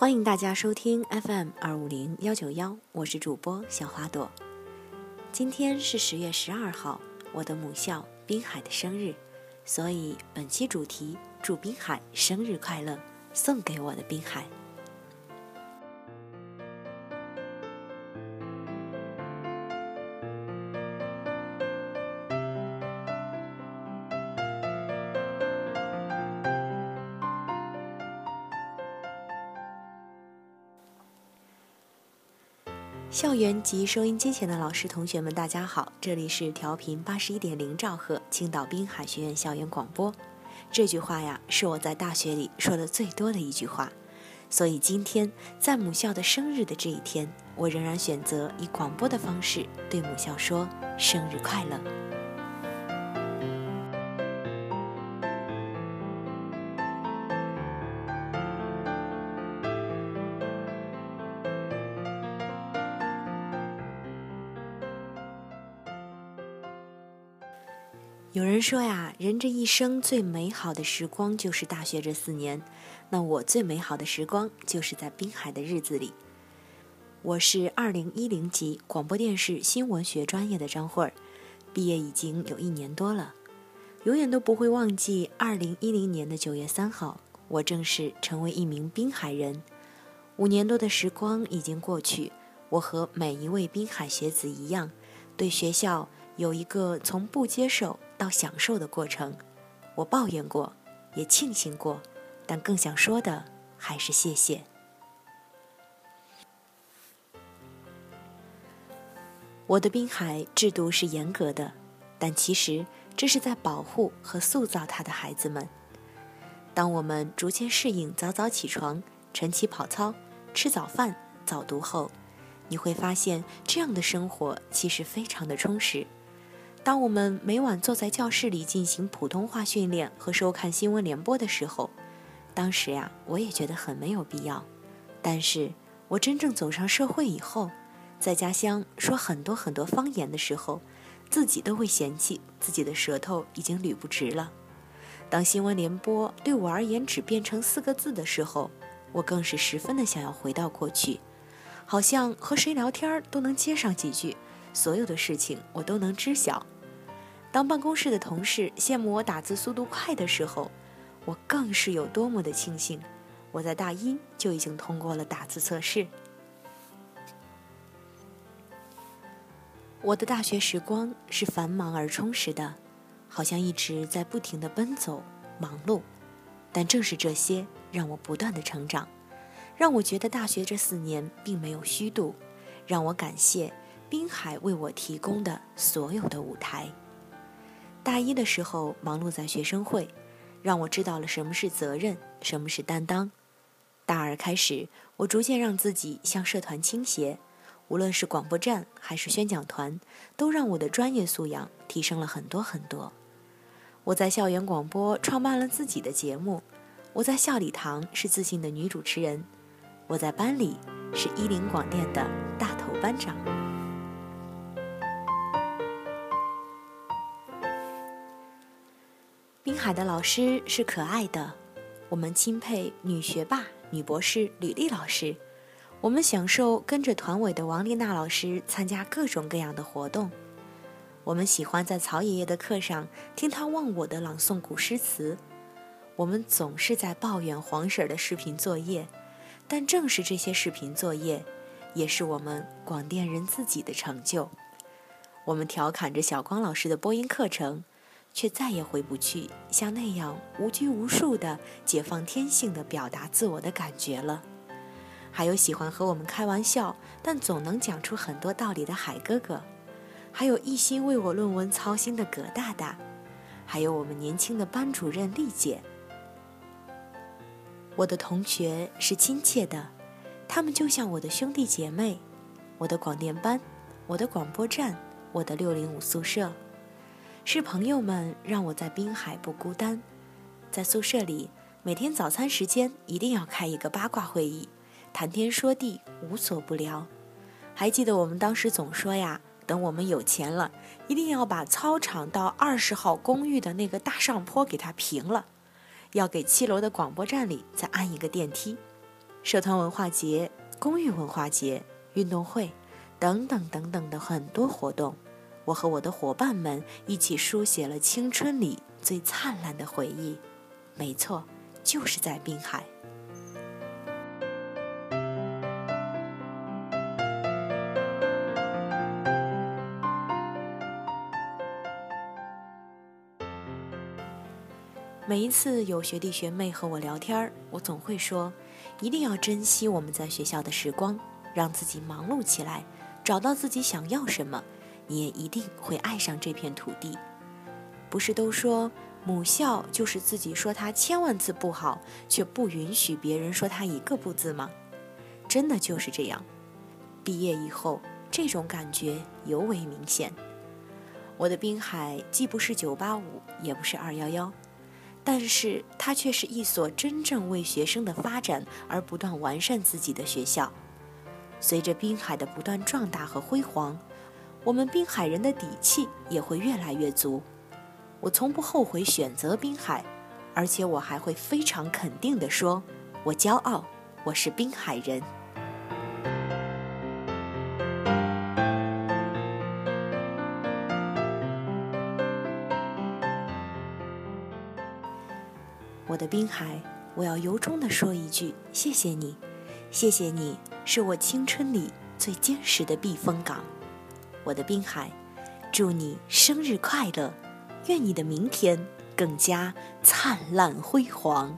欢迎大家收听 FM 二五零幺九幺，我是主播小花朵。今天是十月十二号，我的母校滨海的生日，所以本期主题祝滨海生日快乐，送给我的滨海。校园及收音机前的老师、同学们，大家好！这里是调频八十一点零兆赫青岛滨海学院校园广播。这句话呀，是我在大学里说的最多的一句话。所以今天在母校的生日的这一天，我仍然选择以广播的方式对母校说生日快乐。有人说呀，人这一生最美好的时光就是大学这四年。那我最美好的时光就是在滨海的日子里。我是二零一零级广播电视新闻学专业的张慧儿，毕业已经有一年多了，永远都不会忘记二零一零年的九月三号，我正式成为一名滨海人。五年多的时光已经过去，我和每一位滨海学子一样，对学校有一个从不接受。到享受的过程，我抱怨过，也庆幸过，但更想说的还是谢谢。我的滨海制度是严格的，但其实这是在保护和塑造他的孩子们。当我们逐渐适应早早起床、晨起跑操、吃早饭、早读后，你会发现这样的生活其实非常的充实。当我们每晚坐在教室里进行普通话训练和收看新闻联播的时候，当时呀，我也觉得很没有必要。但是我真正走上社会以后，在家乡说很多很多方言的时候，自己都会嫌弃自己的舌头已经捋不直了。当新闻联播对我而言只变成四个字的时候，我更是十分的想要回到过去，好像和谁聊天都能接上几句。所有的事情我都能知晓。当办公室的同事羡慕我打字速度快的时候，我更是有多么的庆幸，我在大一就已经通过了打字测试。我的大学时光是繁忙而充实的，好像一直在不停的奔走、忙碌，但正是这些让我不断的成长，让我觉得大学这四年并没有虚度，让我感谢。滨海为我提供的所有的舞台。大一的时候忙碌在学生会，让我知道了什么是责任，什么是担当。大二开始，我逐渐让自己向社团倾斜，无论是广播站还是宣讲团，都让我的专业素养提升了很多很多。我在校园广播创办了自己的节目，我在校礼堂是自信的女主持人，我在班里是一零广电的大头班长。海的老师是可爱的，我们钦佩女学霸、女博士吕丽老师，我们享受跟着团委的王丽娜老师参加各种各样的活动，我们喜欢在曹爷爷的课上听他忘我的朗诵古诗词，我们总是在抱怨黄婶的视频作业，但正是这些视频作业，也是我们广电人自己的成就。我们调侃着小光老师的播音课程。却再也回不去像那样无拘无束的解放天性的表达自我的感觉了。还有喜欢和我们开玩笑，但总能讲出很多道理的海哥哥，还有一心为我论文操心的葛大大，还有我们年轻的班主任丽姐。我的同学是亲切的，他们就像我的兄弟姐妹。我的广电班，我的广播站，我的六零五宿舍。是朋友们让我在滨海不孤单，在宿舍里每天早餐时间一定要开一个八卦会议，谈天说地无所不聊。还记得我们当时总说呀，等我们有钱了，一定要把操场到二十号公寓的那个大上坡给它平了，要给七楼的广播站里再安一个电梯。社团文化节、公寓文化节、运动会等等等等的很多活动，我和我的伙伴们一起书写了青春里最灿烂的回忆。没错，就是在滨海。每一次有学弟学妹和我聊天我总会说，一定要珍惜我们在学校的时光，让自己忙碌起来，找到自己想要什么，你也一定会爱上这片土地。不是都说母校就是自己说它千万次不好，却不允许别人说它一个不字吗？真的就是这样。毕业以后，这种感觉尤为明显。我的滨海既不是九八五，也不是二幺幺。但是它却是一所真正为学生的发展而不断完善自己的学校。随着滨海的不断壮大和辉煌，我们滨海人的底气也会越来越足。我从不后悔选择滨海，而且我还会非常肯定地说：我骄傲，我是滨海人。我的滨海，我要由衷的说一句：谢谢你，谢谢你，是我青春里最坚实的避风港。我的滨海，祝你生日快乐，愿你的明天更加灿烂辉煌。